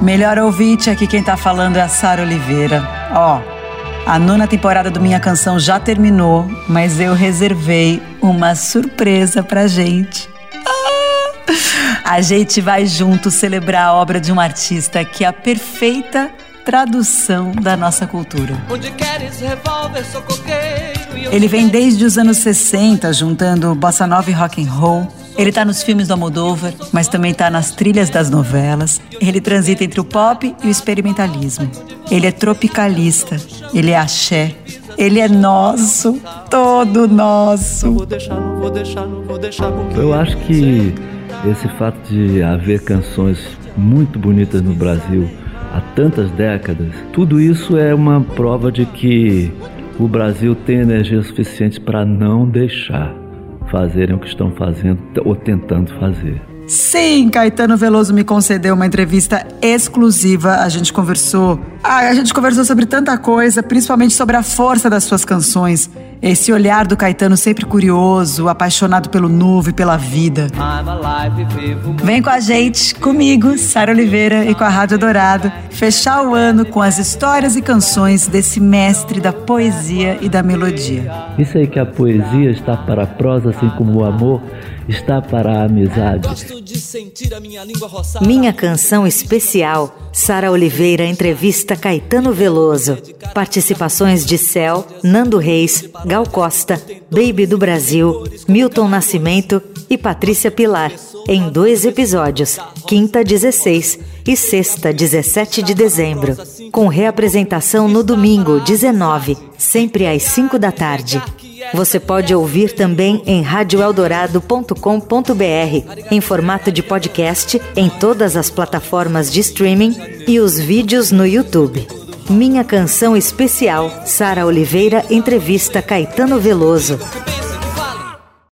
Melhor ouvinte, aqui quem tá falando é a Sara Oliveira. Ó, a nona temporada do Minha Canção já terminou, mas eu reservei uma surpresa pra gente. Ah! A gente vai junto celebrar a obra de um artista que é a perfeita tradução da nossa cultura. Ele vem desde os anos 60, juntando bossa nova e rock and roll. Ele tá nos filmes do Almodóvar, mas também tá nas trilhas das novelas. Ele transita entre o pop e o experimentalismo. Ele é tropicalista, ele é axé, ele é nosso, todo nosso. Eu acho que esse fato de haver canções muito bonitas no Brasil há tantas décadas, tudo isso é uma prova de que o Brasil tem energia suficiente para não deixar fazerem o que estão fazendo ou tentando fazer. Sim, Caetano Veloso me concedeu uma entrevista exclusiva. A gente conversou. Ah, a gente conversou sobre tanta coisa, principalmente sobre a força das suas canções. Esse olhar do Caetano sempre curioso, apaixonado pelo novo e pela vida. Vem com a gente, comigo, Sara Oliveira e com a Rádio Dourado, fechar o ano com as histórias e canções desse mestre da poesia e da melodia. Isso aí que a poesia está para a prosa, assim como o amor está para a amizade. Minha canção especial, Sara Oliveira entrevista Caetano Veloso. Participações de Céu, Nando Reis, Gal Costa, Baby do Brasil, Milton Nascimento e Patrícia Pilar, em dois episódios, quinta 16 e sexta 17 de dezembro, com reapresentação no domingo 19, sempre às 5 da tarde. Você pode ouvir também em radioeldorado.com.br, em formato de podcast, em todas as plataformas de streaming e os vídeos no YouTube. Minha canção especial, Sara Oliveira entrevista Caetano Veloso.